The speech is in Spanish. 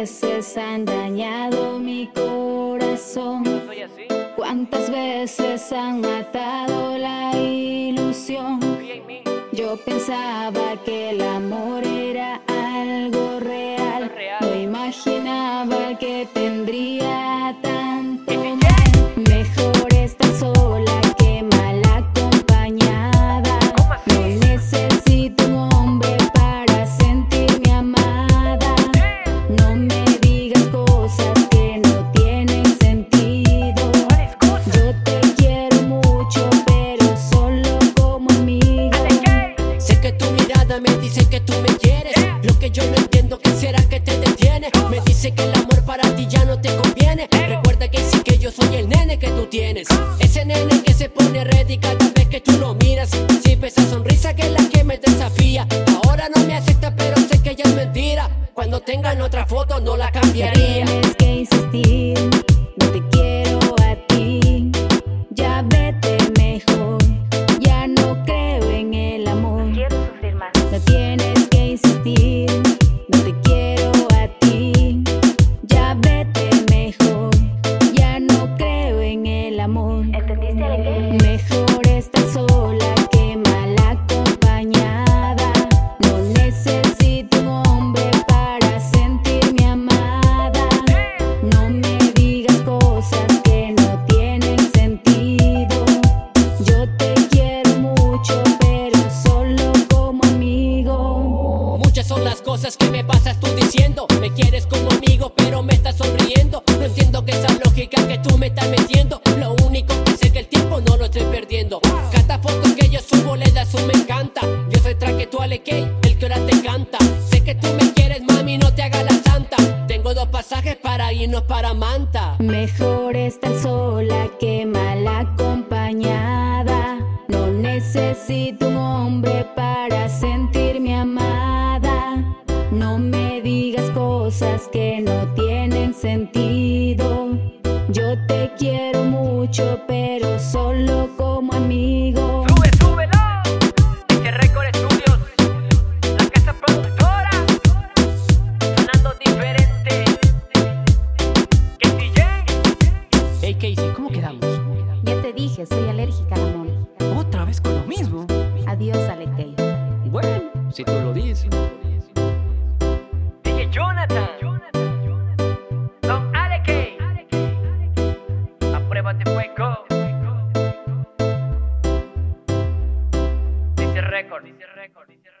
veces han dañado mi corazón. Cuántas veces han matado la ilusión. Yo pensaba que el amor mirada me dice que tú me quieres. Lo que yo no entiendo, ¿qué será que te detiene? Me dice que el amor para ti ya no te conviene. Recuerda que sí que yo soy el nene que tú tienes. Ese nene que se pone ready cada vez que tú lo miras. Sí, esa sonrisa que es la que me desafía. Ahora no me acepta, pero sé que ella es mentira. Cuando tengan otra foto, no la Ya cambiaría. tienes que insistir, sufrir más. Cosas que me pasas tú diciendo. Me quieres como amigo, pero me estás sonriendo. No entiendo que esa lógica que tú me estás metiendo. Lo único que sé que el tiempo no lo estoy perdiendo. Cada foto que yo subo le das un me encanta. Yo soy traque tú ale el que ahora te canta. Sé que tú me quieres, mami, no te hagas la santa. Tengo dos pasajes para irnos para Manta. Mejor estar sola que mal acompañada. No necesito un hombre para sentirme cosas que no tienen sentido. Yo te quiero mucho, pero solo como amigo. Sube, súbelo. Este Record Studios. La casa productora. Sonando diferente. Que DJ. Hey Casey, ¿cómo quedamos? Ya te dije, soy alérgica al amor. Otra vez con lo mismo. Adiós, Alekei. Bueno, si tú lo Jonathan. Jonathan.